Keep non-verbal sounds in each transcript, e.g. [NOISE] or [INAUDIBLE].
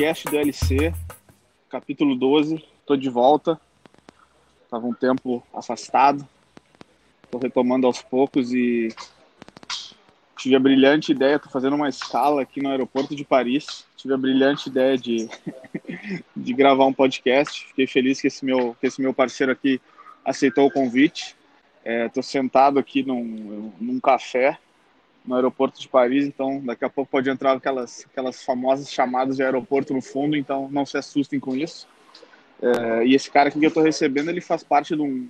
podcast do LC, capítulo 12. Estou de volta. Estava um tempo afastado. Estou retomando aos poucos e tive a brilhante ideia, estou fazendo uma escala aqui no aeroporto de Paris. Tive a brilhante ideia de, [LAUGHS] de gravar um podcast. Fiquei feliz que esse meu, que esse meu parceiro aqui aceitou o convite. É, sentado aqui num, num café no aeroporto de Paris, então daqui a pouco pode entrar aquelas, aquelas famosas chamadas de aeroporto no fundo, então não se assustem com isso. É, e esse cara aqui que eu estou recebendo, ele faz parte de um,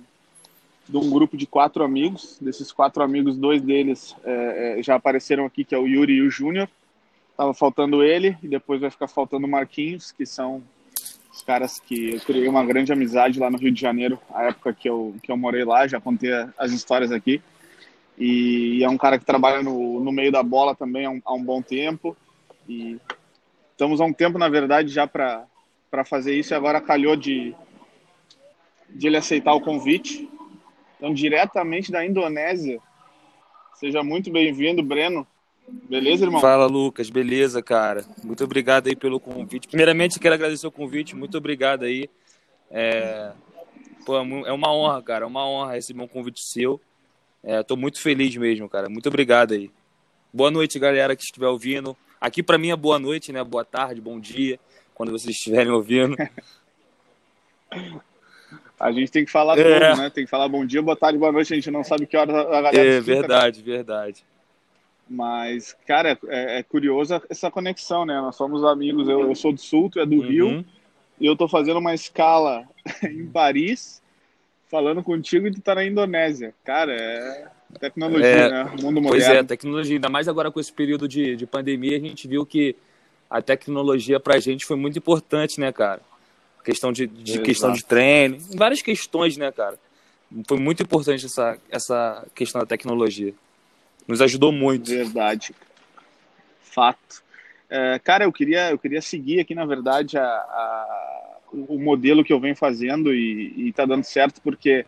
de um grupo de quatro amigos. Desses quatro amigos, dois deles é, é já apareceram aqui, que é o Yuri e o Júnior. Tava faltando ele, e depois vai ficar faltando o Marquinhos, que são os caras que eu criei uma grande amizade lá no Rio de Janeiro, a época que eu, que eu morei lá, já contei as histórias aqui. E é um cara que trabalha no, no meio da bola também há um, há um bom tempo. E estamos há um tempo, na verdade, já para fazer isso. E agora calhou de, de ele aceitar o convite. Então, diretamente da Indonésia. Seja muito bem-vindo, Breno. Beleza, irmão? Fala, Lucas. Beleza, cara. Muito obrigado aí pelo convite. Primeiramente, quero agradecer o convite. Muito obrigado aí. É, Pô, é uma honra, cara. É uma honra receber um convite seu. É, tô muito feliz mesmo, cara. Muito obrigado aí. Boa noite, galera que estiver ouvindo. Aqui para mim é boa noite, né? Boa tarde, bom dia, quando vocês estiverem ouvindo. [LAUGHS] A gente tem que falar é. tudo, né? Tem que falar bom dia, boa tarde, boa noite. A gente não sabe que hora a galera. É verdade, né? verdade. Mas, cara, é, é curioso essa conexão, né? Nós somos amigos. Eu, eu sou do Sul, tu é do uhum. Rio. E eu tô fazendo uma escala [LAUGHS] em Paris falando contigo e tu tá na Indonésia. Cara, é tecnologia, é, né? Mundo moderno. Pois é, tecnologia. Ainda mais agora com esse período de, de pandemia, a gente viu que a tecnologia pra gente foi muito importante, né, cara? Questão de, de questão de treino, várias questões, né, cara? Foi muito importante essa, essa questão da tecnologia. Nos ajudou muito. Verdade. Fato. É, cara, eu queria, eu queria seguir aqui, na verdade, a, a o modelo que eu venho fazendo e, está dando certo porque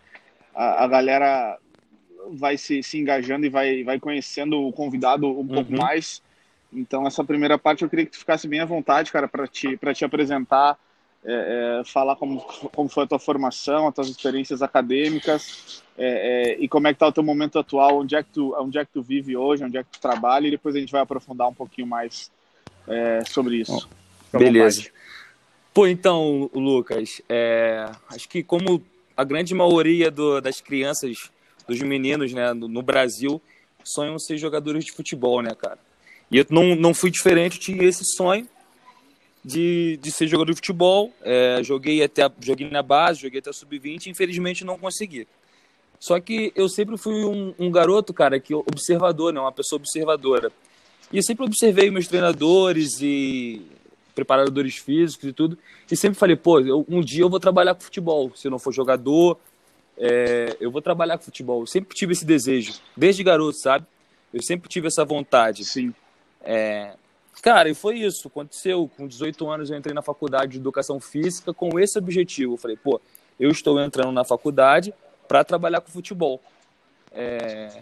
a, a, galera vai se, se engajando e vai, vai conhecendo o convidado um uhum. pouco mais. Então, essa primeira parte eu queria que tu ficasse bem à vontade, cara, para te, te apresentar, é, é, falar como, como foi a tua formação, as tuas experiências acadêmicas é, é, e como é que tá o teu momento atual, onde é, que tu, onde é que tu vive hoje, onde é que tu trabalha e depois a gente vai aprofundar um pouquinho mais é, sobre isso. Beleza. Pô, então, Lucas, é, acho que como a grande maioria do, das crianças, dos meninos, né, no, no, Brasil, sonham ser jogadores de futebol, né, cara? E eu não, não fui diferente, tinha esse sonho de, de ser jogador de futebol. É, joguei até joguei na base, joguei até sub-20, infelizmente não consegui. Só que eu sempre fui um, um garoto, cara, que observador, né, uma pessoa observadora. E eu sempre observei meus treinadores e preparadores físicos e tudo. E sempre falei, pô, eu, um dia eu vou trabalhar com futebol. Se eu não for jogador, é, eu vou trabalhar com futebol. Eu sempre tive esse desejo, desde garoto, sabe? Eu sempre tive essa vontade. Sim. É, cara, e foi isso. Aconteceu. Com 18 anos eu entrei na faculdade de educação física com esse objetivo. Eu falei, pô, eu estou entrando na faculdade para trabalhar com futebol. É,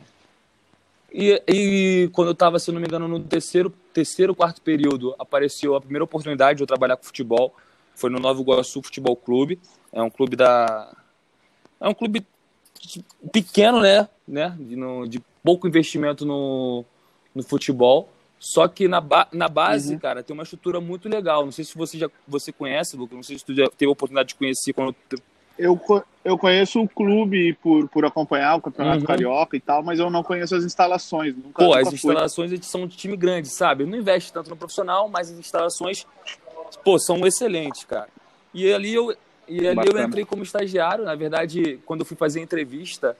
e, e quando eu estava, se não me engano, no terceiro, terceiro, quarto período, apareceu a primeira oportunidade de eu trabalhar com futebol. Foi no Novo Iguaçu Futebol Clube. É um clube da. É um clube pequeno, né? né? De, no, de pouco investimento no, no futebol. Só que na, ba na base, uhum. cara, tem uma estrutura muito legal. Não sei se você já você conhece, Lucas. Não sei se você já teve a oportunidade de conhecer quando eu, eu conheço o clube por, por acompanhar o Campeonato uhum. Carioca e tal, mas eu não conheço as instalações. Nunca, Pô, nunca as instalações são de time grande, sabe? Não investe tanto no profissional, mas as instalações, pô, são excelentes, cara. E ali eu, e ali eu entrei como estagiário. Na verdade, quando eu fui fazer a entrevista,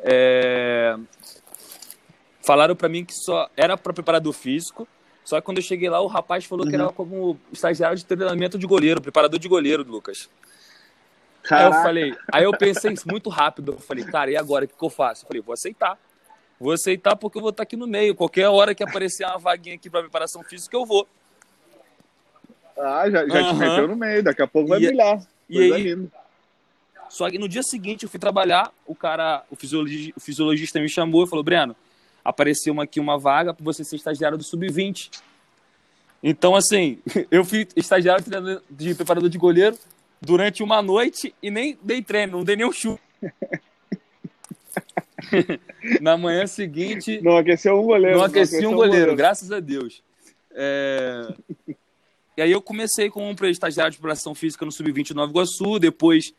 é... falaram para mim que só era para preparador físico. Só que quando eu cheguei lá, o rapaz falou uhum. que era como estagiário de treinamento de goleiro, preparador de goleiro, Lucas. Aí eu falei, aí eu pensei muito rápido, eu falei, cara, e agora o que, que eu faço? Eu falei, vou aceitar. Vou aceitar porque eu vou estar aqui no meio. Qualquer hora que aparecer uma vaguinha aqui para preparação física, eu vou. Ah, já, já uhum. te meteu no meio, daqui a pouco vai e, brilhar. E aí. Só que no dia seguinte eu fui trabalhar, o cara, o fisiologista, o fisiologista me chamou e falou, Breno, apareceu aqui uma vaga para você ser estagiário do Sub-20. Então, assim, [LAUGHS] eu fui estagiário de preparador de goleiro durante uma noite e nem dei treino, não dei nenhum chute. [LAUGHS] Na manhã seguinte. Não aqueceu um goleiro. Não aqueci não um goleiro, goleiro, graças a Deus. É... E aí eu comecei como estagiário de preparação física no Sub-20 Nova Iguaçu, depois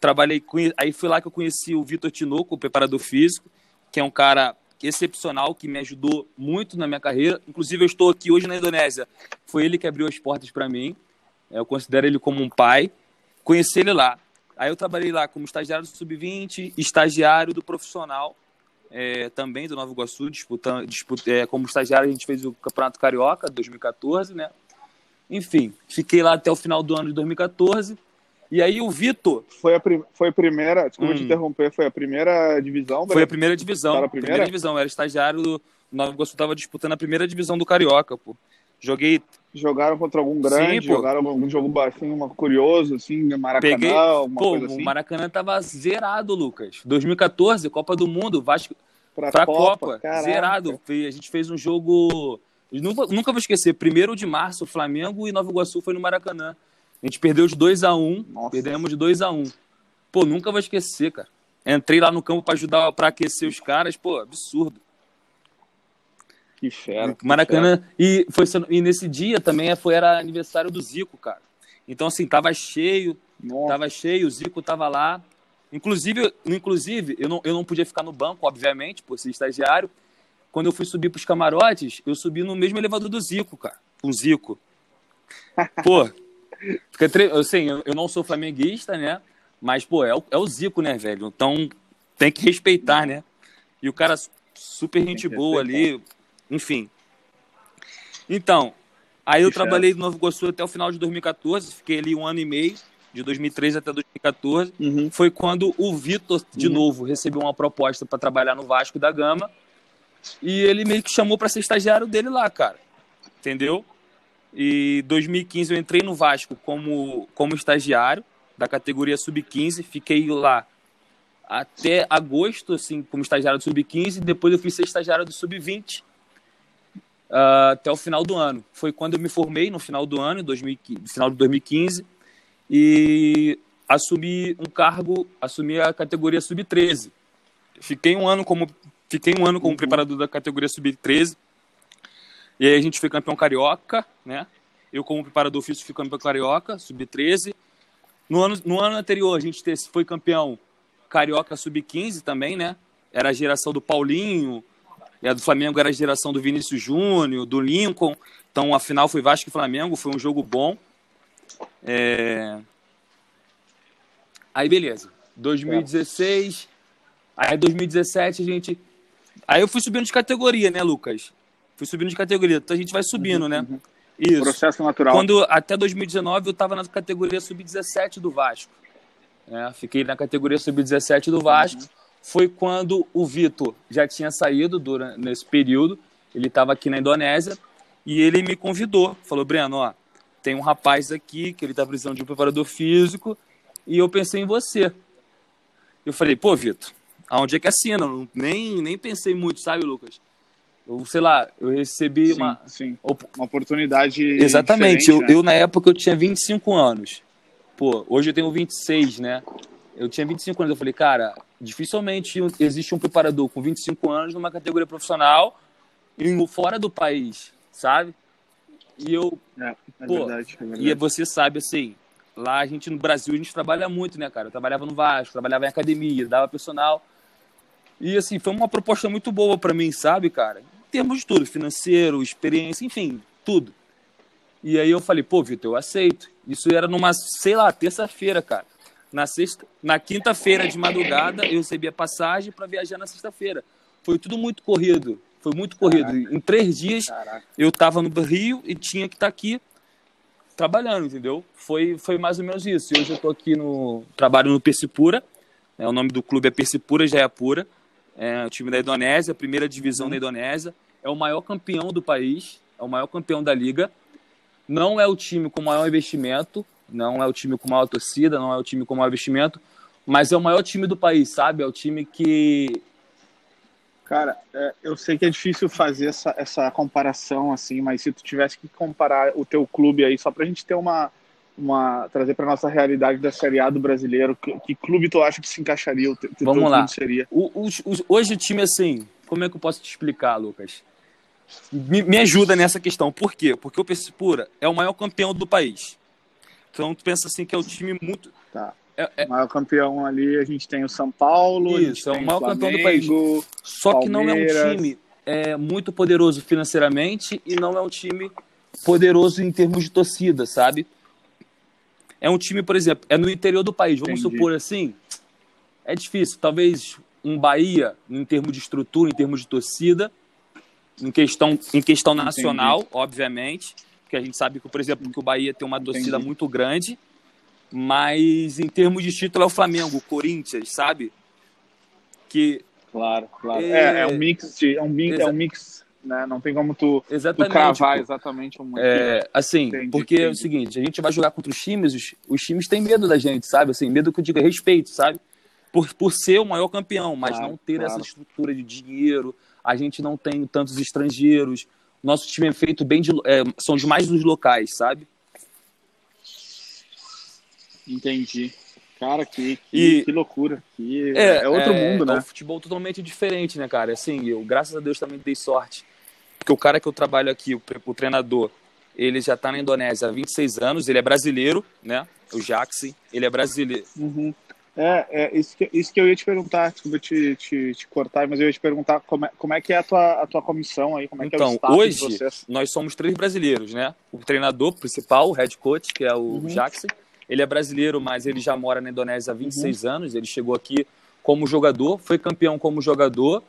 trabalhei com. Aí foi lá que eu conheci o Vitor Tinoco, o preparador físico, que é um cara excepcional, que me ajudou muito na minha carreira. Inclusive, eu estou aqui hoje na Indonésia. Foi ele que abriu as portas para mim. Eu considero ele como um pai. Conheci ele lá. Aí eu trabalhei lá como estagiário do Sub-20, estagiário do profissional, é, também do Nova Iguaçu, disputando, disput, é, como estagiário a gente fez o Campeonato Carioca 2014, né? Enfim, fiquei lá até o final do ano de 2014. E aí o Vitor. Foi a, prim... foi a primeira, desculpa hum. te interromper, foi a primeira divisão? Foi a primeira divisão. a primeira? primeira divisão, era estagiário do Nova Iguaçu, estava disputando a primeira divisão do Carioca, pô. Joguei. Jogaram contra algum grande, Sim, jogaram algum jogo assim, uma curioso, assim, Maracanã, Peguei... alguma pô, coisa assim. O Maracanã tava zerado, Lucas. 2014, Copa do Mundo, Vasco. Pra, pra Copa, Copa zerado. A gente fez um jogo. Nunca, nunca vou esquecer, primeiro de março, Flamengo e Nova Iguaçu foi no Maracanã. A gente perdeu de 2 a 1 um, perdemos de 2 a 1 um. Pô, nunca vou esquecer, cara. Entrei lá no campo para ajudar, para aquecer os caras, pô, absurdo. Que fera. Maracanã. E, foi, e nesse dia também foi, era aniversário do Zico, cara. Então, assim, tava cheio, Nossa. tava cheio, o Zico tava lá. Inclusive, inclusive eu, não, eu não podia ficar no banco, obviamente, por ser estagiário. Quando eu fui subir pros camarotes, eu subi no mesmo elevador do Zico, cara. Com o Zico. [LAUGHS] Pô, assim, eu, eu não sou flamenguista, né? Mas, pô, é o, é o Zico, né, velho? Então tem que respeitar, né? E o cara super gente boa ali, enfim. Então, aí eu trabalhei no Novo Iguaçu até o final de 2014, fiquei ali um ano e meio, de 2013 até 2014. Uhum. Foi quando o Vitor, de uhum. novo, recebeu uma proposta para trabalhar no Vasco da Gama. E ele meio que chamou para ser estagiário dele lá, cara. Entendeu? E 2015 eu entrei no Vasco como, como estagiário da categoria sub-15, fiquei lá até agosto, assim, como estagiário do sub-15, depois eu fui ser estagiário do sub-20 uh, até o final do ano. Foi quando eu me formei no final do ano, 2015, final de 2015, e assumi um cargo, assumi a categoria sub-13. Fiquei um ano como fiquei um ano como uhum. preparador da categoria sub-13. E aí a gente foi campeão carioca, né? Eu como preparador físico fui campeão carioca, sub-13. No ano, no ano anterior a gente foi campeão carioca sub-15 também, né? Era a geração do Paulinho, e a do Flamengo era a geração do Vinícius Júnior, do Lincoln. Então a final foi Vasco e Flamengo, foi um jogo bom. É... Aí beleza. 2016. Aí 2017 a gente. Aí eu fui subindo de categoria, né, Lucas? Fui subindo de categoria. Então a gente vai subindo, uhum, né? Uhum. Isso. Processo natural. Quando até 2019 eu estava na categoria sub-17 do Vasco. É, fiquei na categoria sub-17 do Vasco. Uhum foi quando o Vitor já tinha saído durante, nesse período, ele estava aqui na Indonésia, e ele me convidou, falou, Breno, ó, tem um rapaz aqui que ele está precisando de um preparador físico, e eu pensei em você. Eu falei, pô, Vitor, aonde é que assina? Nem, nem pensei muito, sabe, Lucas? Eu, sei lá, eu recebi sim, uma... Sim, uma oportunidade Exatamente, eu, né? eu na época eu tinha 25 anos. Pô, hoje eu tenho 26, né? Eu tinha 25 anos, eu falei, cara, dificilmente existe um preparador com 25 anos numa categoria profissional e fora do país, sabe? E eu. É, é, pô, verdade, é verdade. E você sabe, assim, lá a gente no Brasil a gente trabalha muito, né, cara? Eu trabalhava no Vasco, trabalhava em academia, dava personal. E assim, foi uma proposta muito boa para mim, sabe, cara? Em termos de tudo, financeiro, experiência, enfim, tudo. E aí eu falei, pô, Vitor, eu aceito. Isso era numa, sei lá, terça-feira, cara. Na sexta, na quinta-feira de madrugada, eu recebi a passagem para viajar na sexta-feira. Foi tudo muito corrido. Foi muito corrido. Caraca. Em três dias, Caraca. eu estava no Rio e tinha que estar tá aqui trabalhando, entendeu? Foi, foi mais ou menos isso. E hoje eu estou aqui no trabalho no Persipura. É, o nome do clube é Persipura Jayapura. É o time da Indonésia, primeira divisão da Indonésia. É o maior campeão do país, é o maior campeão da liga. Não é o time com maior investimento, não é o time com maior torcida, não é o time com maior investimento, mas é o maior time do país, sabe? É o time que Cara, é, eu sei que é difícil fazer essa, essa comparação assim, mas se tu tivesse que comparar o teu clube aí, só pra gente ter uma, uma trazer para nossa realidade da Série A do brasileiro, que, que clube tu acha que se encaixaria? O teu, Vamos lá. Seria? O, o, o, hoje o time assim, como é que eu posso te explicar, Lucas? Me, me ajuda nessa questão. Por quê? Porque o Pura é o maior campeão do país. Então tu pensa assim que é um time muito. Tá. É, é... O maior campeão ali, a gente tem o São Paulo. Isso, é o maior Flamengo, campeão do país. Só Palmeiras. que não é um time é, muito poderoso financeiramente e não é um time poderoso em termos de torcida, sabe? É um time, por exemplo, é no interior do país, vamos Entendi. supor assim. É difícil. Talvez um Bahia, em termos de estrutura, em termos de torcida, em questão, em questão nacional, Entendi. obviamente, porque a gente sabe que, por exemplo, que o Bahia tem uma torcida Entendi. muito grande, mas em termos de título é o Flamengo, o Corinthians, sabe? Que claro, claro. É, é, é um mix, de, é um mix, é um mix, né? Não tem como tu, exatamente, tu cravar exatamente um é, assim, entendi, porque entendi. é o seguinte, a gente vai jogar contra os times, os, os times têm medo da gente, sabe? Assim, medo que eu diga respeito, sabe? Por, por ser o maior campeão, mas claro, não ter claro. essa estrutura de dinheiro, a gente não tem tantos estrangeiros, nosso time é feito bem de. É, são demais dos locais, sabe? Entendi. Cara, que, que, e, que loucura. Que é, é outro é, mundo, né? É um futebol totalmente diferente, né, cara? Assim, eu, graças a Deus, também dei sorte. Porque o cara que eu trabalho aqui, o, o treinador, ele já tá na Indonésia há 26 anos, ele é brasileiro, né? O Jaxi, ele é brasileiro. Uhum. É, é isso, que, isso que eu ia te perguntar, desculpa te, te, te cortar, mas eu ia te perguntar como é, como é que é a tua, a tua comissão aí, como é então, que é o então, hoje, nós somos três brasileiros, né? O treinador principal, o head coach, que é o uhum. Jackson, ele é brasileiro, mas ele já mora na Indonésia há 26 uhum. anos, ele chegou aqui como jogador, foi campeão como jogador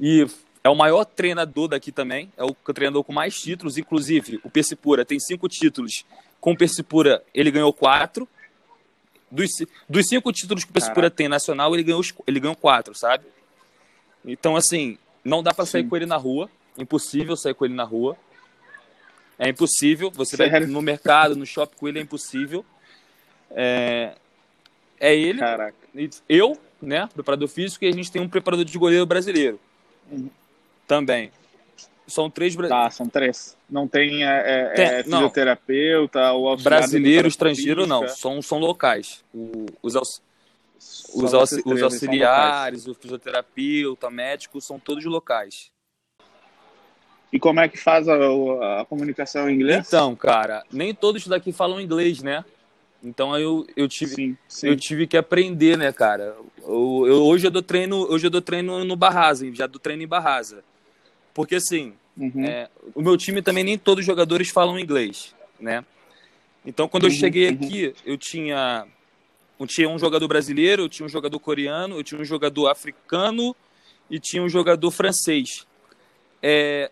e é o maior treinador daqui também, é o treinador com mais títulos, inclusive o Persipura tem cinco títulos, com o Persipura ele ganhou quatro, dos, dos cinco títulos que o Pessipura tem nacional, ele ganhou, ele ganhou quatro, sabe? Então, assim, não dá para sair com ele na rua. Impossível sair com ele na rua. É impossível. Você Sério? vai no mercado, no shopping com ele, é impossível. É, é ele. Caraca. Eu, né? Preparador físico, e a gente tem um preparador de goleiro brasileiro. Uhum. Também. São três Tá, são três. Não tem, é, é, tem é fisioterapeuta não. ou Brasileiro, estrangeiro, não. São, são locais. O, os, aux, os, aux, os auxiliares, o fisioterapeuta, médico, são todos locais. E como é que faz a, a, comunicação em inglês? Então, cara, nem todos daqui falam inglês, né? Então eu, eu, tive, sim, sim. eu tive que aprender, né, cara? Eu, eu, hoje eu dou treino, hoje eu dou treino no Barrasa, já dou treino em Barrasa. Porque assim, uhum. é, o meu time também nem todos os jogadores falam inglês, né? Então quando eu uhum, cheguei uhum. aqui, eu tinha, eu tinha um jogador brasileiro, eu tinha um jogador coreano, eu tinha um jogador africano e tinha um jogador francês. É,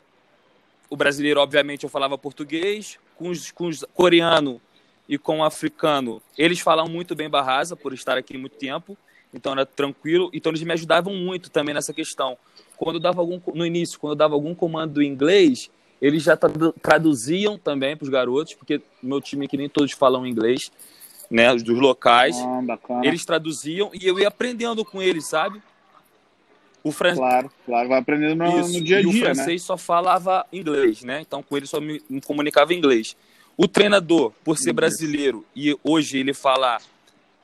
o brasileiro, obviamente, eu falava português, com os, com os coreano e com o africano, eles falam muito bem Barrasa, por estar aqui muito tempo, então era tranquilo, então eles me ajudavam muito também nessa questão quando dava algum no início, quando dava algum comando em inglês, eles já traduziam também para os garotos, porque meu time que nem todos falam inglês, né, dos locais, ah, eles traduziam e eu ia aprendendo com eles, sabe? O fran... Claro, claro, vai aprendendo no, Isso, no dia a dia, E o né? francês né? só falava inglês, né? Então com ele só me, me comunicava em inglês. O treinador, por ser brasileiro e hoje ele fala,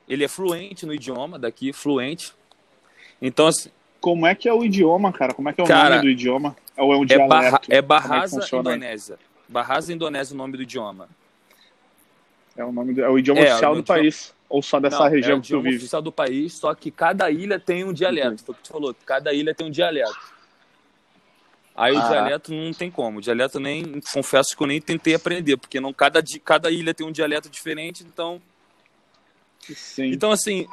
ele é fluente no idioma daqui, fluente. Então assim, como é que é o idioma, cara? Como é que é o cara, nome do idioma? Ou é um dialeto? É, barra, é Bahasa é Indonésia. Bahasa Indonésia é o nome do idioma. É o, nome do, é o idioma é, oficial do idioma... país? Ou só dessa Não, região é que tu vive? É o idioma oficial do país, só que cada ilha tem um dialeto. Foi o que tu falou, cada ilha tem um dialeto. Aí ah. o dialeto não tem como. O dialeto nem, confesso que eu nem tentei aprender, porque não cada, cada ilha tem um dialeto diferente, então... Sim. Então, assim,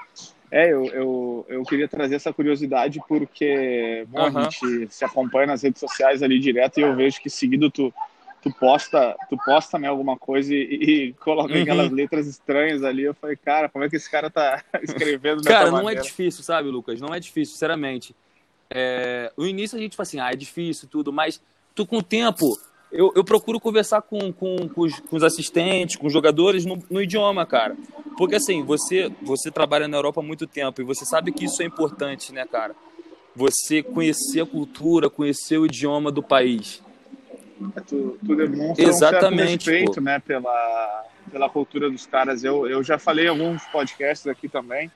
é, eu, eu, eu queria trazer essa curiosidade porque bom, uhum. a gente se acompanha nas redes sociais ali direto e eu vejo que seguido tu, tu posta, tu posta né, alguma coisa e, e [LAUGHS] coloca uhum. aquelas letras estranhas ali. Eu falei, cara, como é que esse cara tá [LAUGHS] escrevendo Cara, não é maneira? é difícil, sabe, Lucas? Não é difícil, sinceramente. É, o início a gente fala assim, ah, é difícil tudo, mas tu com o tempo eu, eu procuro conversar com, com, com, os, com, os, assistentes, com os jogadores no, no, idioma, cara. Porque assim, você, você trabalha na Europa há muito tempo e você sabe que isso é importante, né, cara? você conhecer a cultura, conhecer o idioma do país. É, tu, tu demonstra Exatamente, um certo respeito né, pela, pela cultura dos caras. Eu, eu já falei em alguns podcasts aqui também.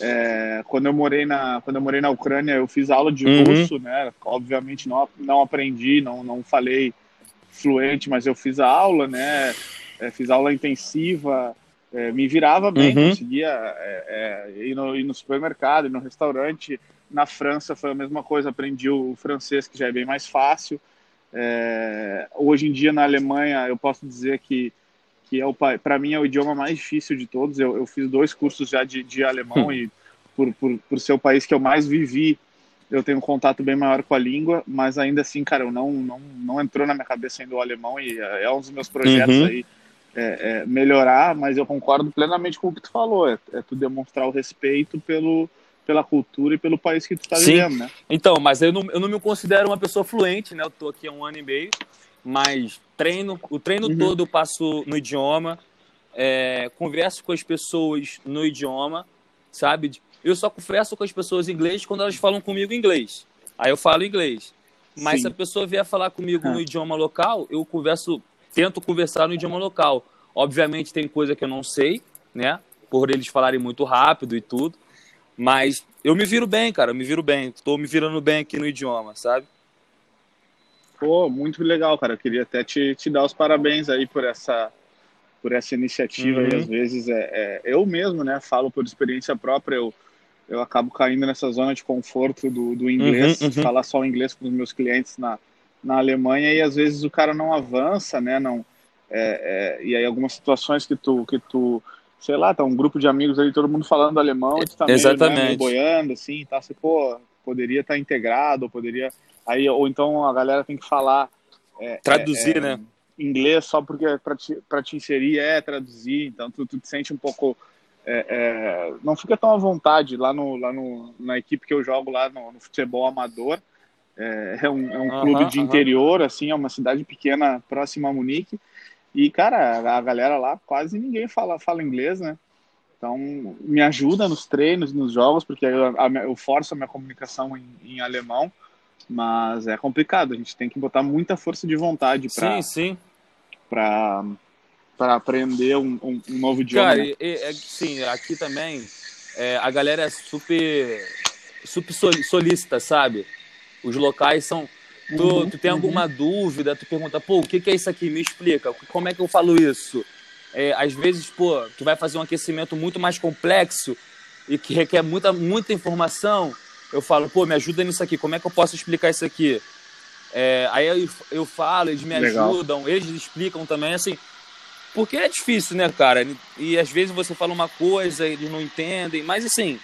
É, quando eu morei na quando eu morei na Ucrânia eu fiz aula de uhum. russo né obviamente não não aprendi não não falei fluente mas eu fiz a aula né é, fiz aula intensiva é, me virava bem uhum. conseguia é, é, ir no, ir, no, supermercado ir no restaurante na França foi a mesma coisa aprendi o francês que já é bem mais fácil é, hoje em dia na Alemanha eu posso dizer que que é para mim é o idioma mais difícil de todos. Eu, eu fiz dois cursos já de, de alemão hum. e por, por, por ser o país que eu mais vivi, eu tenho um contato bem maior com a língua, mas ainda assim, cara, eu não não, não entrou na minha cabeça ainda o alemão e é, um dos meus projetos uhum. aí é, é melhorar. Mas eu concordo plenamente com o que tu falou, é, é tu demonstrar o respeito pelo pela cultura e pelo país que tu está vivendo, né? Então, mas eu não, eu não me considero uma pessoa fluente, né? Eu tô aqui há um ano e meio, mas treino, o treino uhum. todo eu passo no idioma, é, converso com as pessoas no idioma, sabe? Eu só converso com as pessoas em inglês quando elas falam comigo em inglês. Aí eu falo inglês. Mas Sim. se a pessoa vier falar comigo no idioma local, eu converso, tento conversar no idioma local. Obviamente tem coisa que eu não sei, né? Por eles falarem muito rápido e tudo. Mas eu me viro bem, cara, eu me viro bem. Estou me virando bem aqui no idioma, sabe? Pô, muito legal, cara. Eu queria até te, te dar os parabéns aí por essa, por essa iniciativa. Uhum. E às vezes é, é, eu mesmo, né, falo por experiência própria, eu, eu acabo caindo nessa zona de conforto do, do inglês, uhum, uhum. falar só inglês com os meus clientes na, na Alemanha e às vezes o cara não avança, né, não, é, é, e aí algumas situações que tu, que tu, sei lá, tá um grupo de amigos ali, todo mundo falando alemão, tu tá meio, né, meio boiando, assim, tá, você, pô, poderia estar tá integrado, poderia Aí, ou então a galera tem que falar. É, traduzir, é, né? Inglês só porque é para te, pra te inserir é traduzir, então tu, tu te sente um pouco. É, é, não fica tão à vontade lá, no, lá no, na equipe que eu jogo lá no, no futebol amador. É, é um, é um clube de interior, assim, é uma cidade pequena próxima a Munique. E, cara, a galera lá quase ninguém fala, fala inglês, né? Então, me ajuda nos treinos, nos jogos, porque eu, eu forço a minha comunicação em, em alemão. Mas é complicado, a gente tem que botar muita força de vontade para sim, sim. para para aprender um, um, um, novo idioma. Cara, né? é, sim, aqui também é, a galera é super super solícita, sabe? Os locais são Tu, uhum, tu tem alguma uhum. dúvida, tu pergunta, pô, o que, que é isso aqui? Me explica, como é que eu falo isso? É, às vezes, pô, tu vai fazer um aquecimento muito mais complexo e que requer muita, muita informação eu falo, pô, me ajuda nisso aqui, como é que eu posso explicar isso aqui? É, aí eu, eu falo, eles me Legal. ajudam, eles explicam também, assim, porque é difícil, né, cara? E às vezes você fala uma coisa, eles não entendem, mas assim,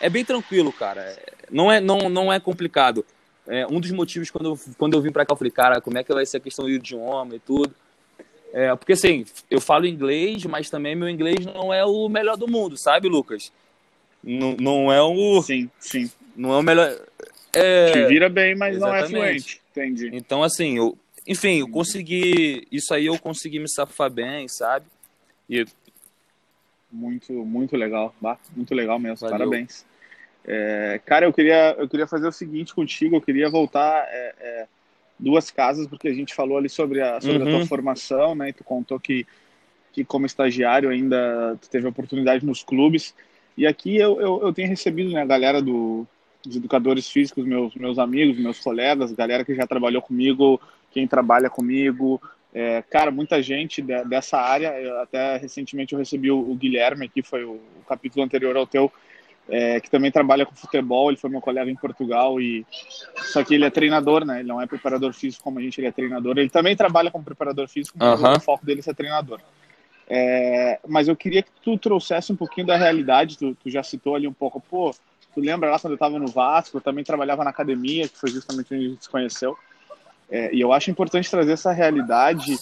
é bem tranquilo, cara. Não é, não, não é complicado. É, um dos motivos quando eu, quando eu vim para cá, eu falei, cara, como é que vai ser a questão do idioma e tudo? É, porque assim, eu falo inglês, mas também meu inglês não é o melhor do mundo, sabe, Lucas? Não, não é o. Sim, sim. Não é o melhor. É... Te vira bem, mas Exatamente. não é fluente. Entendi. Então, assim, eu, enfim, eu consegui. Isso aí eu consegui me safar bem, sabe? E... Muito, muito legal. Muito legal mesmo. Valeu. Parabéns. É, cara, eu queria, eu queria fazer o seguinte contigo. Eu queria voltar é, é, duas casas, porque a gente falou ali sobre a, sobre uhum. a tua uhum. formação, né? E tu contou que, que como estagiário ainda tu teve oportunidade nos clubes. E aqui eu, eu, eu tenho recebido né, a galera do, dos educadores físicos, meus, meus amigos, meus colegas, galera que já trabalhou comigo, quem trabalha comigo. É, cara, muita gente de, dessa área. Eu, até recentemente eu recebi o, o, Guilherme aqui, foi o, o capítulo anterior ao teu, é, que também trabalha com futebol. Ele foi meu colega em Portugal e só que ele é treinador, né? Ele não é preparador físico como a gente, ele é treinador. Ele também trabalha como preparador físico, mas o foco dele é ser treinador. É, mas eu queria que tu trouxesse um pouquinho da realidade, tu, tu, já citou ali um pouco, pô, tu lembra lá quando eu estava no Vasco, eu também trabalhava na academia, que foi justamente onde a gente se conheceu, é, e eu acho importante trazer essa realidade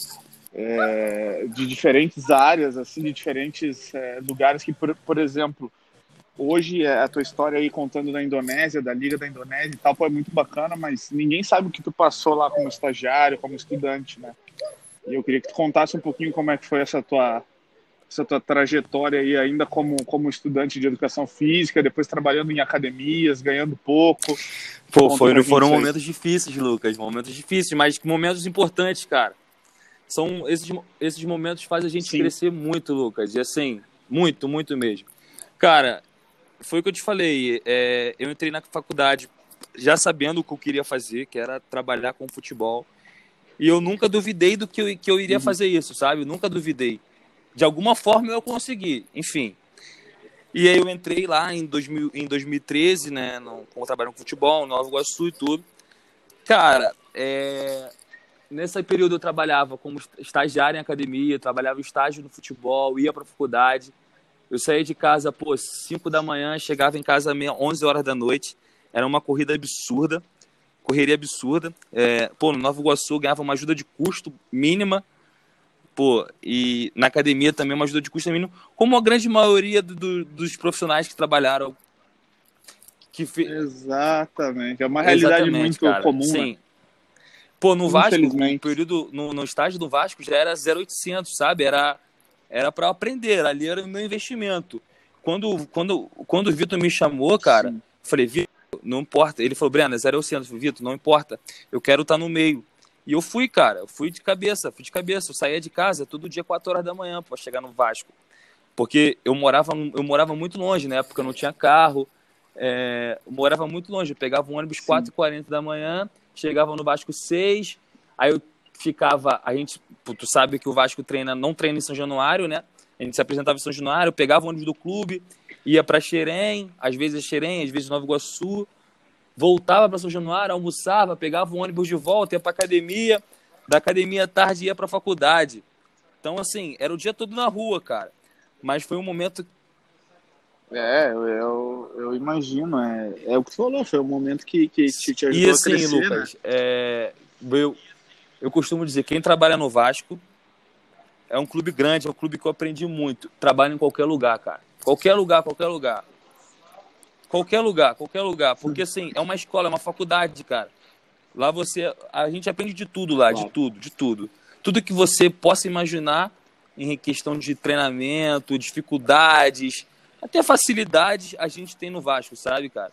é, de diferentes áreas, assim, de diferentes é, lugares que, por, por exemplo, hoje é a tua história aí contando da Indonésia, da Liga da Indonésia e tal, pô, é muito bacana, mas ninguém sabe o que tu passou lá como estagiário, como estudante, né? E eu queria que tu contasse um pouquinho como é que foi essa tua essa tua trajetória aí ainda como, como estudante de educação física, depois trabalhando em academias, ganhando pouco. Pô, foi, foram momentos difíceis, Lucas, momentos difíceis, mas momentos importantes, cara. São esses, esses momentos fazem a gente Sim. crescer muito, Lucas, e assim, muito, muito mesmo. Cara, foi o que eu te falei, é, eu entrei na faculdade já sabendo o que eu queria fazer, que era trabalhar com futebol, e eu nunca duvidei do que eu, que eu iria uhum. fazer isso, sabe? Eu nunca duvidei de alguma forma eu consegui, enfim. E aí eu entrei lá em, 2000, em 2013, né, no, como trabalho com futebol, no Nova Iguaçu e tudo. Cara, é, nesse período eu trabalhava como estagiário em academia, trabalhava estágio no futebol, ia para faculdade. Eu saía de casa, pô, 5 da manhã, chegava em casa meia, 11 horas da noite. Era uma corrida absurda, correria absurda. É, pô, no Nova Iguaçu ganhava uma ajuda de custo mínima Pô, e na academia também uma ajuda de custo mínimo, como a grande maioria do, do, dos profissionais que trabalharam. Que fe... Exatamente, é uma realidade Exatamente, muito cara. comum. Sim. Né? Pô, no Vasco, no período, no, no estágio do Vasco já era 0,800, sabe? Era era para aprender, ali era o meu investimento. Quando, quando, quando o Vitor me chamou, cara, Sim. falei, Vitor, não importa. Ele falou, Breno, é 0,800. Vitor, não importa. Eu quero estar tá no meio. E eu fui, cara, eu fui de cabeça, fui de cabeça. Eu saía de casa todo dia 4 horas da manhã para chegar no Vasco. Porque eu morava, eu morava muito longe, na época eu não tinha carro. É, eu morava muito longe. Eu pegava um ônibus 4h40 da manhã, chegava no Vasco 6, aí eu ficava. A gente, tu sabe que o Vasco treina, não treina em São Januário, né? A gente se apresentava em São Januário, pegava o ônibus do clube, ia para Xerém, às vezes Xerém, às vezes Nova Iguaçu voltava para São Januário, almoçava, pegava o ônibus de volta, ia para academia, da academia à tarde ia para a faculdade. Então, assim, era o dia todo na rua, cara. Mas foi um momento. É, eu, eu imagino. É, é o que você falou, foi um momento que, que te, te ajudou e, assim, a crescer, Lucas, né? é, eu, eu costumo dizer, quem trabalha no Vasco é um clube grande, é um clube que eu aprendi muito. Trabalha em qualquer lugar, cara. Qualquer lugar, qualquer lugar. Qualquer lugar, qualquer lugar. Porque, assim, é uma escola, é uma faculdade, cara. Lá você. A gente aprende de tudo lá, de tudo, de tudo. Tudo que você possa imaginar em questão de treinamento, dificuldades, até facilidades, a gente tem no Vasco, sabe, cara?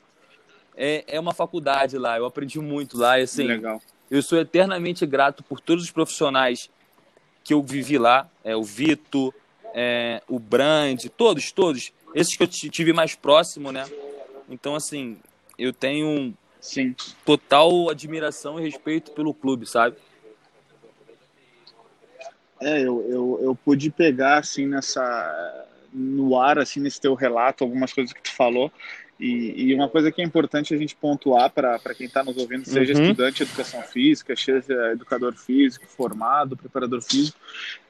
É, é uma faculdade lá, eu aprendi muito lá. E, assim, Legal. Eu sou eternamente grato por todos os profissionais que eu vivi lá. É, o Vitor, é, o Brand, todos, todos. Esses que eu tive mais próximo, né? Então, assim, eu tenho Sim. total admiração e respeito pelo clube, sabe? É, eu, eu, eu pude pegar, assim, nessa no ar, assim, nesse teu relato, algumas coisas que tu falou, e, e uma coisa que é importante a gente pontuar para quem está nos ouvindo, seja uhum. estudante de educação física, seja educador físico, formado, preparador físico,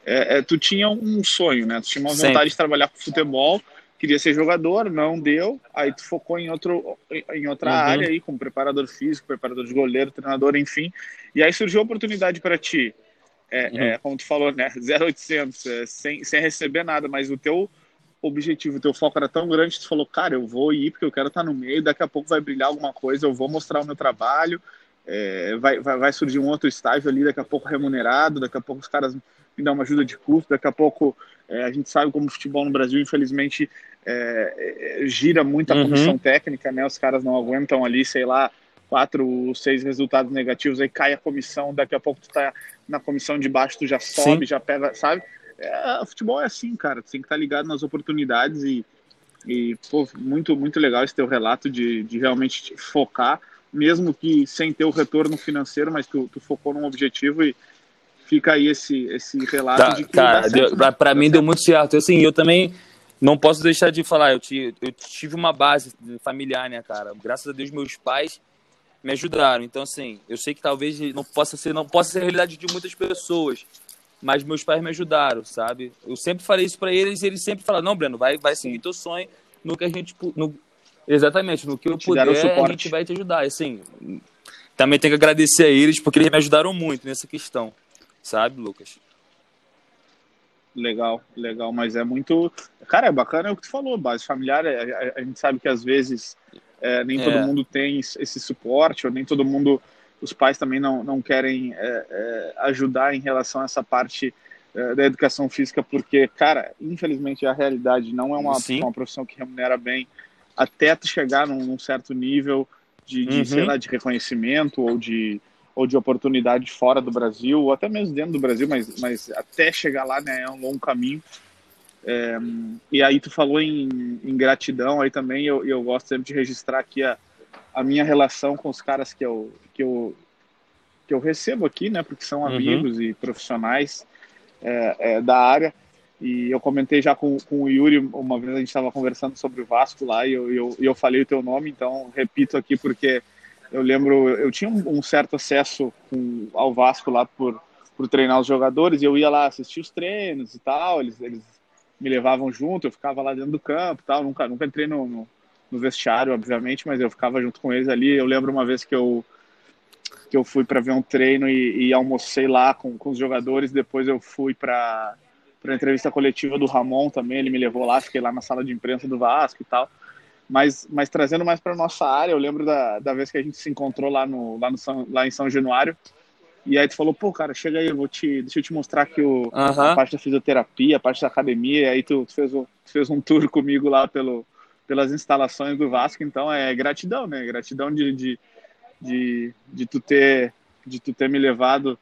é, é tu tinha um sonho, né? Tu tinha uma vontade Sempre. de trabalhar com futebol, queria ser jogador, não deu, aí tu focou em, outro, em outra uhum. área aí, como preparador físico, preparador de goleiro, treinador, enfim, e aí surgiu a oportunidade para ti, é, uhum. é, como tu falou, né, [LAUGHS] 0800, é, sem, sem receber nada, mas o teu objetivo, o teu foco era tão grande, tu falou, cara, eu vou ir porque eu quero estar no meio, daqui a pouco vai brilhar alguma coisa, eu vou mostrar o meu trabalho, é, vai, vai, vai surgir um outro estágio ali, daqui a pouco remunerado, daqui a pouco os caras me dão uma ajuda de custo, daqui a pouco é, a gente sabe como o futebol no Brasil, infelizmente, é, é, gira muito a uhum. comissão técnica, né? Os caras não aguentam ali, sei lá, quatro, seis resultados negativos, aí cai a comissão, daqui a pouco tu tá na comissão de baixo, tu já sobe, Sim. já pega, sabe? É, futebol é assim, cara, tu tem que estar tá ligado nas oportunidades e, e pô, muito, muito legal esse teu relato de, de realmente focar, mesmo que sem ter o retorno financeiro, mas tu, tu focou num objetivo e, fica aí esse, esse relato tá, de que. Cara, pra, pra mim deu muito certo. Assim, eu também não posso deixar de falar, eu, tive, eu tive uma base familiar, né, cara? Graças a Deus, meus pais me ajudaram. Então, assim, eu sei que talvez não possa ser, não possa ser a realidade de muitas pessoas, mas meus pais me ajudaram, sabe? Eu sempre falei isso para eles e eles sempre falaram: não, Breno, vai, vai seguir teu sonho no que a gente. No, exatamente, no que eu puder, a gente vai te ajudar. Assim, também tenho que agradecer a eles porque eles me ajudaram muito nessa questão sabe, Lucas? Legal, legal, mas é muito. Cara, é bacana é o que tu falou, base familiar. A, é, a, gente sabe que às vezes é, nem é. todo mundo tem esse suporte, ou nem todo mundo, os pais também não, não querem é, é ajudar em relação a essa parte é, da educação física, porque, cara, infelizmente a realidade não é uma, uma profissão que remunera bem até tu chegar num, num certo nível de, de uhum. sei lá, de reconhecimento ou de, ou de oportunidade fora do Brasil, ou até mesmo dentro do Brasil, mas, mas até chegar lá né, é um longo caminho. É, e aí tu falou em, em, gratidão, aí também eu, eu gosto sempre de registrar aqui a, a minha relação com os caras que eu, que eu, que eu recebo aqui, né, porque são uhum. amigos uhum. e profissionais é, é, da área. E eu comentei já com, com o Yuri, uma vez a gente estava conversando sobre o Vasco lá, e eu, eu, eu falei o teu nome, então repito aqui porque eu lembro, eu tinha um, certo acesso com, ao Vasco lá por, por treinar os jogadores, e eu ia lá assistir os treinos e tal, eles, eles me levavam junto, eu ficava lá dentro do campo tal, nunca, nunca entrei no, no, no vestiário, obviamente, mas eu ficava junto com eles ali. Eu lembro uma vez que eu, que eu fui para ver um treino e, e, almocei lá com, com os jogadores, depois eu fui para para entrevista coletiva do Ramon também, ele me levou lá, fiquei lá na sala de imprensa do Vasco e tal. Mas, mas trazendo mais para nossa área, eu lembro da, da vez que a gente se encontrou lá, no, lá, no São, lá em São Januário. E aí tu falou, pô, cara, chega aí, eu vou te, deixa eu te mostrar aqui o, a parte da fisioterapia, a parte da academia. E aí tu, tu fez, um, tu fez um tour comigo lá pelo, pelas instalações do Vasco. Então é gratidão, né? Gratidão de, de, de, de tu, ter, de tu ter me levado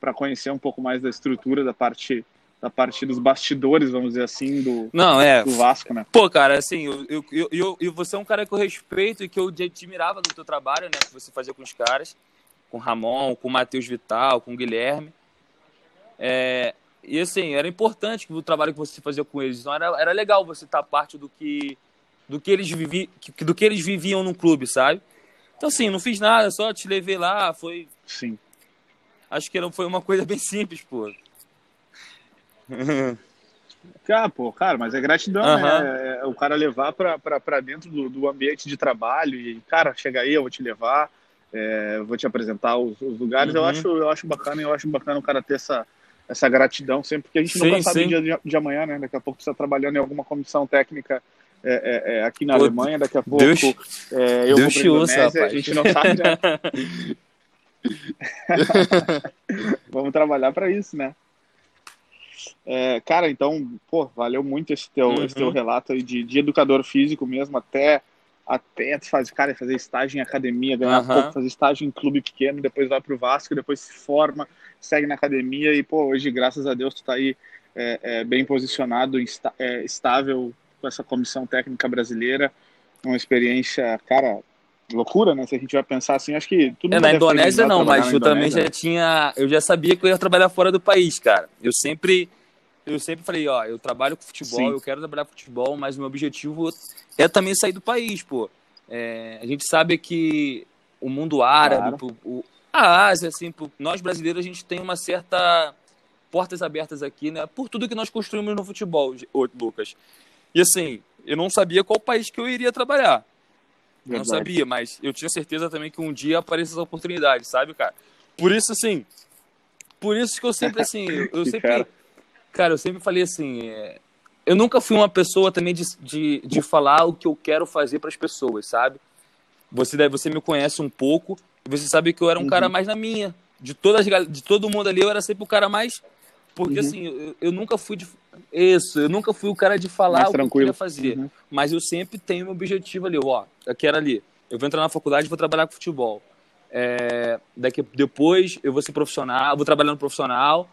para conhecer um pouco mais da estrutura, da parte da parte dos bastidores, vamos dizer assim, do, Não, é. do Vasco, né? Pô, cara, assim, eu, eu, eu, eu, você é um cara que eu respeito e que eu admirava do teu trabalho, né? Que você fazia com os caras, com o Ramon, com o Matheus Vital, com o Guilherme. É, e assim, era importante o trabalho que você fazia com eles. Então era, era legal você estar parte do que, do que eles vivi, do que eles viviam no clube, sabe? Então, assim, não fiz nada, só te levei lá, foi. Sim. Acho que era, foi uma coisa bem simples, pô. Cara, [LAUGHS] pô, cara, mas é gratidão, uhum. né? É o cara levar para dentro do, do, ambiente de trabalho e, cara, chega aí, eu vou te levar, é, vou te apresentar os, os lugares. Uhum. Eu, acho, eu acho bacana, eu acho bacana o cara ter essa, essa gratidão sempre, porque a gente sim, nunca sabe o dia de, de, amanhã, né? Daqui a pouco você está trabalhando em alguma comissão técnica é, é, é aqui na Pô, Alemanha, daqui a pouco Deus, é, eu Deus vou para a gente não sabe, né? [LAUGHS] [LAUGHS] Vamos trabalhar para isso, né? É, cara, então, pô, valeu muito esse teu, uhum. esse teu relato aí de, de educador físico mesmo, até até fazer, cara, fazer estágio em academia, ganhar uhum. pouco, fazer estágio em clube pequeno, depois vai pro Vasco, depois se forma, segue na academia e, pô, hoje, graças a Deus, tu tá aí é, é, bem posicionado, está, é, estável com essa comissão técnica brasileira, uma experiência, cara, loucura, né? Se a gente vai pensar assim, acho que tudo. É, na Indonésia não, mas eu também já tinha, eu já sabia que eu ia trabalhar fora do país, cara. Eu sempre eu sempre falei, ó, eu trabalho com futebol, Sim. eu quero trabalhar com futebol, mas o meu objetivo é também sair do país, pô. É, a gente sabe que o mundo árabe, claro. o, a Ásia, assim, nós brasileiros, a gente tem uma certa portas abertas aqui, né? Por tudo que nós construímos no futebol, Lucas. E assim, eu não sabia qual país que eu iria trabalhar. Verdade. Não sabia, mas eu tinha certeza também que um dia apareça essa oportunidade, sabe, cara? Por isso, assim, por isso que eu sempre, assim, [LAUGHS] eu sempre Cara, eu sempre falei assim. É... Eu nunca fui uma pessoa também de, de, de falar o que eu quero fazer para as pessoas, sabe? Você, deve, você me conhece um pouco e você sabe que eu era um uhum. cara mais na minha. De, todas, de todo mundo ali, eu era sempre o cara mais. Porque uhum. assim, eu, eu, nunca fui de. Isso, eu nunca fui o cara de falar mais o tranquilo. que eu queria fazer. Uhum. Mas eu sempre tenho meu objetivo ali, ó. Eu quero ali. Eu vou entrar na faculdade e vou trabalhar com futebol. É, daqui depois eu vou ser profissional, vou trabalhar no profissional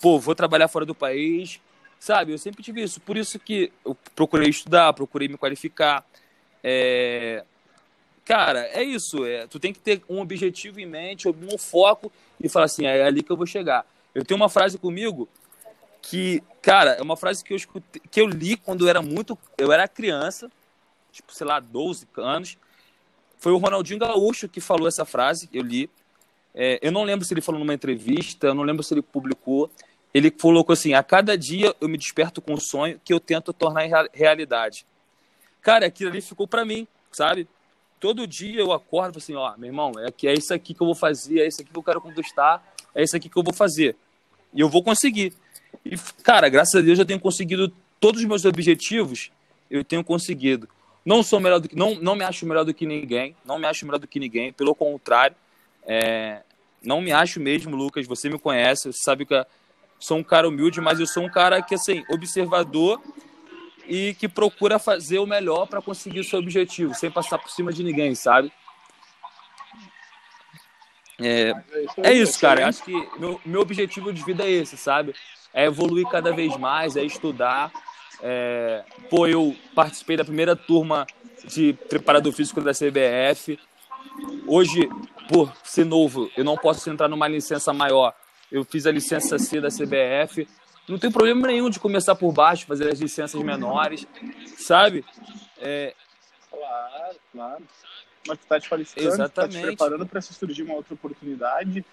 pô, vou trabalhar fora do país, sabe? Eu sempre tive isso. Por isso que eu procurei estudar, procurei me qualificar. É... Cara, é isso. É... Tu tem que ter um objetivo em mente, um foco e falar assim, é ali que eu vou chegar. Eu tenho uma frase comigo que, cara, é uma frase que eu escutei, que eu li quando eu era muito, eu era criança, tipo, sei lá, 12 anos. Foi o Ronaldinho Gaúcho que falou essa frase, eu li. É, eu não lembro se ele falou numa entrevista, eu não lembro se ele publicou, ele colocou assim: a cada dia eu me desperto com um sonho que eu tento tornar em realidade. Cara, aquilo ali ficou para mim, sabe? Todo dia eu acordo assim: ó, meu irmão, é, é isso aqui que eu vou fazer, é isso aqui que eu quero conquistar, é isso aqui que eu vou fazer. E eu vou conseguir. E, cara, graças a Deus eu tenho conseguido todos os meus objetivos, eu tenho conseguido. Não sou melhor do que. Não, não me acho melhor do que ninguém, não me acho melhor do que ninguém, pelo contrário. É, não me acho mesmo, Lucas. Você me conhece, você sabe que sou um cara humilde, mas eu sou um cara que, assim, observador e que procura fazer o melhor para conseguir o seu objetivo, sem passar por cima de ninguém, sabe? É, é isso, cara. Eu acho que meu, meu objetivo de vida é esse, sabe? É evoluir cada vez mais, é estudar. É... Pô, eu participei da primeira turma de preparador físico da CBF. Hoje, por ser novo, eu não posso entrar numa licença maior. Eu fiz a licença C da CBF. Não tem problema nenhum de começar por baixo, fazer as licenças menores, sabe? É... Claro, claro. Mas tu tá te qualificando, Exatamente. tá te preparando para se surgir uma outra oportunidade.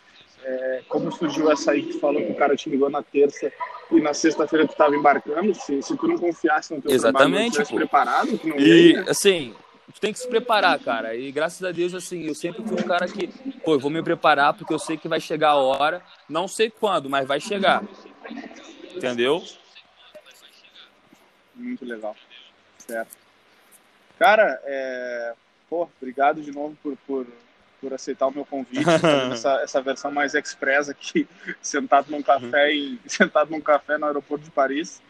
É, como surgiu essa aí que falou que o cara te ligou na terça e na sexta-feira tu estava embarcando, se, se tu não confiasse no teu Exatamente, trabalho, tu preparado, tu não E, né? assim, tu tem que se preparar, cara. E graças a Deus, assim, eu sempre fui um cara que, pô, vou me preparar porque eu sei que vai chegar a hora. Não sei quando, mas vai chegar. Entendeu? Muito legal. Certo. Cara, é... pô, obrigado de novo por, por por aceitar o meu convite, essa, [LAUGHS] essa versão mais express aqui, [LAUGHS] sentado num café em, [LAUGHS] sentado num café no aeroporto de Paris.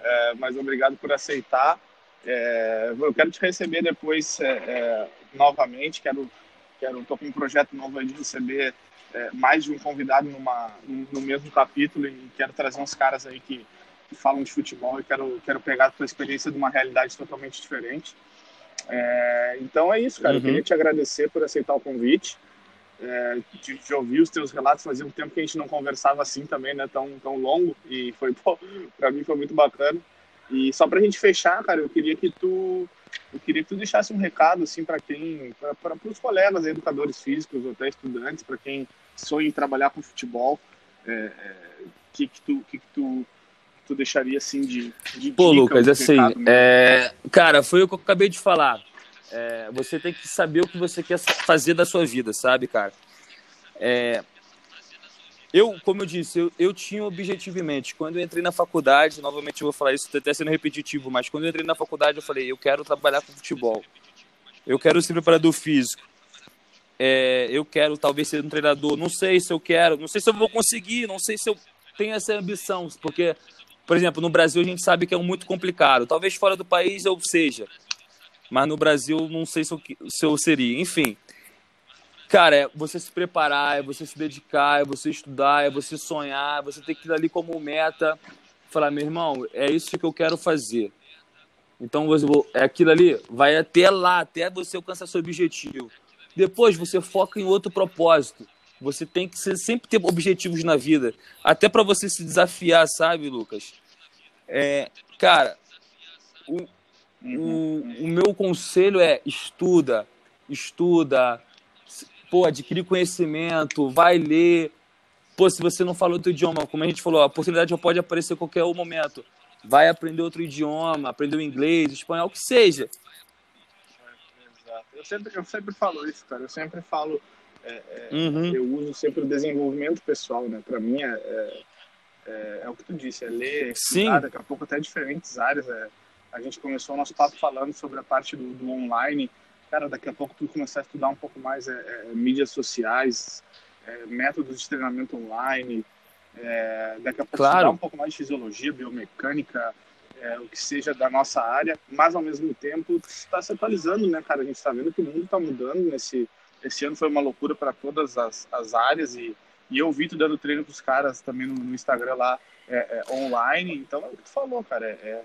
É, mas obrigado por aceitar. É, eu quero te receber depois é, é novamente. Quero, quero, tô com um projeto novo aí de receber é, mais de um convidado numa, no mesmo capítulo e quero trazer uns caras aí que, que falam de futebol e quero, quero pegar a tua experiência de uma realidade totalmente diferente. É, então é isso, cara. Uhum. Eu queria te agradecer por aceitar o convite, é, de, de, ouvir os teus relatos. Fazia um tempo que a gente não conversava assim também, né? Tão, tão longo. E foi, [LAUGHS] para mim foi muito bacana. E só pra gente fechar, cara, eu queria que tu eu queria que tu deixasse um recado assim para quem para os colegas educadores físicos ou até estudantes para quem sonha em trabalhar com futebol é, é, que que tu que, que tu tu deixaria assim de, de Pô, Lucas, assim, é... cara, foi o que eu acabei de falar. É, você tem que saber o que você quer fazer da sua vida, sabe, cara? É, eu, como eu disse, eu, eu tinha objetivamente, quando eu entrei na faculdade, novamente eu vou falar isso até sendo repetitivo, mas quando eu entrei na faculdade eu falei, eu quero trabalhar com futebol. Eu quero ser preparador físico. É, eu quero talvez ser um treinador. Não sei se eu quero, não sei se eu vou conseguir, não sei se eu tenho essa ambição, porque por exemplo, no Brasil a gente sabe que é muito complicado. Talvez fora do país eu seja, mas no Brasil não sei se eu, se eu seria. Enfim, cara, é você se preparar, é você se dedicar, é você estudar, é você sonhar, é você ter ir ali como meta. Falar, meu irmão, é isso que eu quero fazer. Então, é aquilo ali, vai até lá, até você alcançar seu objetivo. Depois você foca em outro propósito. Você tem que sempre ter objetivos na vida, até para você se desafiar, sabe, Lucas? É, cara, o, o, o meu conselho é estuda, estuda, pô, adquire conhecimento, vai ler. Pô, se você não fala outro idioma, como a gente falou, a oportunidade pode aparecer a qualquer momento. Vai aprender outro idioma, aprender o inglês, espanhol, o que seja. Eu sempre, eu sempre falo isso, cara. Eu sempre falo é, é, uhum. eu uso sempre o desenvolvimento pessoal, né? Para mim é, é, é, é, o que tu disse, é ler, estudar, daqui a pouco até diferentes áreas. É, a gente começou o nosso papo falando sobre a parte do, do online. Cara, daqui a pouco tu começar a estudar um pouco mais é, mídias sociais, métodos de treinamento online, daqui a pouco claro. estudar um pouco mais de fisiologia, biomecânica, é, o que seja da nossa área, mas ao mesmo tempo está se atualizando, né, cara? A gente está vendo que o mundo está mudando nesse, esse ano foi uma loucura para todas as, as áreas e, e eu vi tu dando treino para os caras também no, no Instagram lá é, é, online. Então é o que tu falou, cara. É, é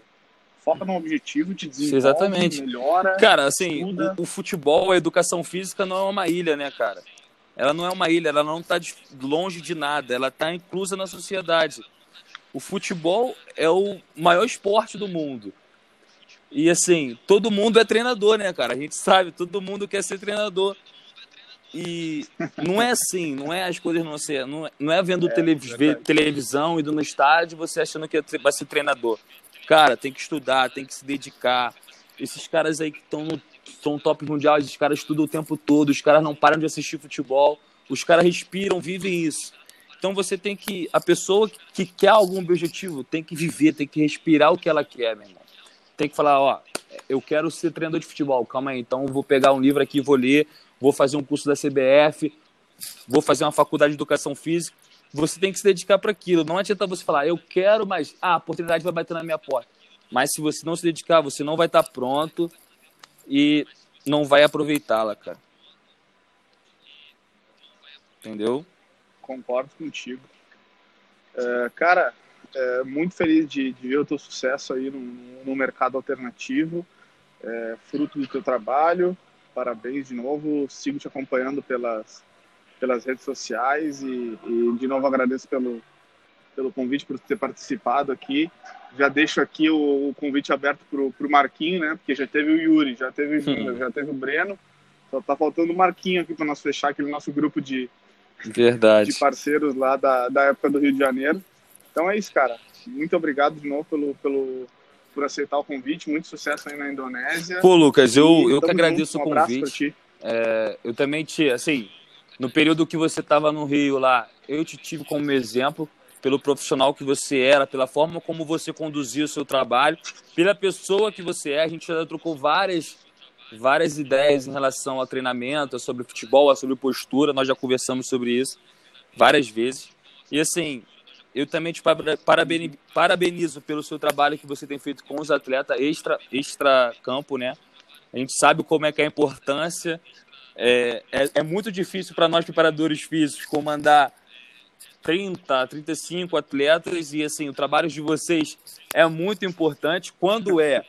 foca no objetivo, te desenvolve, Exatamente. melhora. Cara, assim, o, o, futebol, a educação física não é uma ilha, né, cara? Ela não é uma ilha, ela não está longe de nada, ela está inclusa na sociedade. O futebol é o maior esporte do mundo. E assim, todo mundo é treinador, né, cara? A gente sabe, todo mundo quer ser treinador. E não é assim, não é as coisas não ser, não é, não é vendo é, televis, televisão, indo no estádio, você achando que vai ser treinador. Cara, tem que estudar, tem que se dedicar. Esses caras aí que estão no são top mundial, esses caras estudam o tempo todo, os caras não param de assistir futebol, os caras respiram, vivem isso. Então você tem que, a pessoa que quer algum objetivo, tem que viver, tem que respirar o que ela quer, meu irmão. Tem que falar, ó, eu quero ser treinador de futebol, calma aí, então vou pegar um livro aqui, vou ler, vou fazer um curso da CBF, vou fazer uma faculdade de educação física. você tem que se dedicar para aquilo. Não adianta você falar, eu quero, mas ah, a oportunidade vai bater na minha porta. Mas se você não se dedicar, você não vai estar tá pronto e não vai aproveitá-la, cara. Entendeu? Concordo contigo. É, cara, é, muito feliz de, de, ver o teu sucesso aí no, no mercado alternativo, é, fruto do teu trabalho. Parabéns de novo. Sigo te acompanhando pelas, pelas redes sociais e, e de novo agradeço pelo, pelo convite, por ter participado aqui. Já deixo aqui o, o convite aberto para o Marquinho, né? Porque já teve o Yuri, já teve o Júnior, já teve o Breno. Só tá faltando o Marquinho aqui para nós fechar aquele nosso grupo de, Verdade. de parceiros lá da, da época do Rio de Janeiro. Então é isso, cara. Muito obrigado de novo pelo, pelo, por aceitar o convite. Muito sucesso aí na Indonésia. Pô, Lucas, eu, eu que agradeço junto. o convite. É, eu também te, assim, no período que você estava no Rio lá, eu te tive como exemplo pelo profissional que você era, pela forma como você conduzia o seu trabalho, pela pessoa que você é. A gente já trocou várias várias ideias em relação ao treinamento, sobre futebol, sobre postura. Nós já conversamos sobre isso várias vezes. E assim, eu também te parabenizo pelo seu trabalho que você tem feito com os atletas extra, extra campo, né? A gente sabe como é que é a importância é, é, é muito difícil para nós preparadores físicos comandar 30, 35 atletas e assim, o trabalho de vocês é muito importante quando é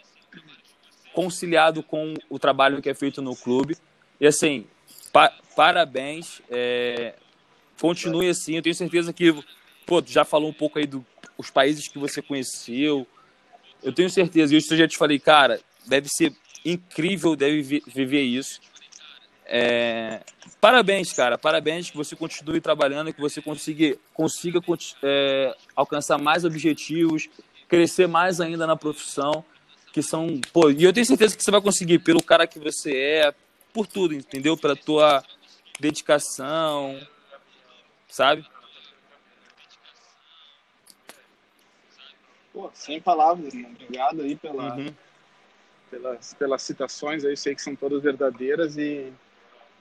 conciliado com o trabalho que é feito no clube. E assim, pa parabéns, é, continue assim, eu tenho certeza que, pô, já falou um pouco aí dos países que você conheceu, eu tenho certeza, e isso eu já te falei, cara, deve ser incrível, deve viver isso. É, parabéns, cara. Parabéns que você continue trabalhando, que você consiga, consiga é, alcançar mais objetivos, crescer mais ainda na profissão. Que são. Pô, e eu tenho certeza que você vai conseguir pelo cara que você é, por tudo, entendeu? Pela tua dedicação, sabe? Pô, sem palavras. Obrigado aí pela, uhum. pelas, pelas citações aí. Sei que são todas verdadeiras e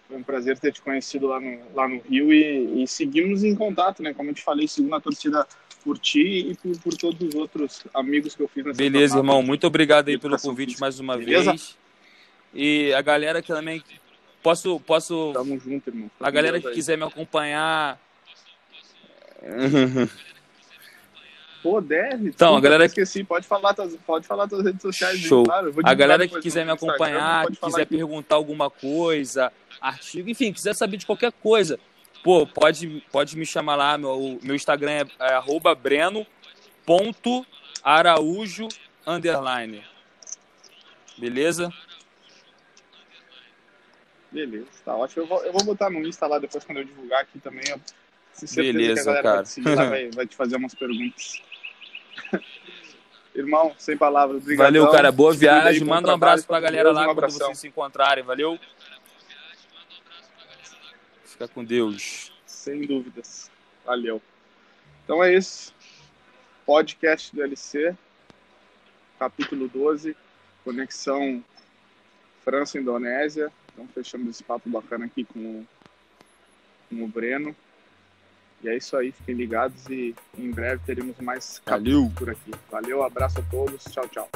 foi um prazer ter te conhecido lá no, lá no Rio e, e seguimos em contato, né? Como eu te falei, sigo na torcida por ti e por, por todos os outros amigos que eu fiz nessa Beleza, irmão. Muito obrigado aí pelo convite mais uma Beleza? vez. E a galera que também. Posso. posso... Tamo junto, irmão. a galera que quiser me acompanhar. [LAUGHS] Pô, deve. Então, a galera esqueci, pode falar, pode falar das redes sociais. Show. claro. a galera que quiser me acompanhar, que quiser aqui. perguntar alguma coisa, artigo, enfim, quiser saber de qualquer coisa, pô, pode, pode me chamar lá, meu, meu Instagram é, é breno.araújo, underline. Beleza? Beleza, tá ótimo. Eu vou, eu vou botar no Insta lá depois quando eu divulgar aqui também. Eu, Beleza, cara. Vai, [LAUGHS] vai, vai te fazer umas perguntas. [LAUGHS] Irmão, sem palavras. Obrigadão. Valeu, cara. Boa viagem. Manda um abraço pra galera lá quando vocês se encontrarem. Valeu. Fica com Deus. Sem dúvidas. Valeu. Então é isso. Podcast do LC, capítulo 12, conexão França-Indonésia. Então fechamos esse papo bacana aqui com, com o Breno. E é isso aí, fiquem ligados e em breve teremos mais capítulos por aqui. Valeu, abraço a todos, tchau, tchau.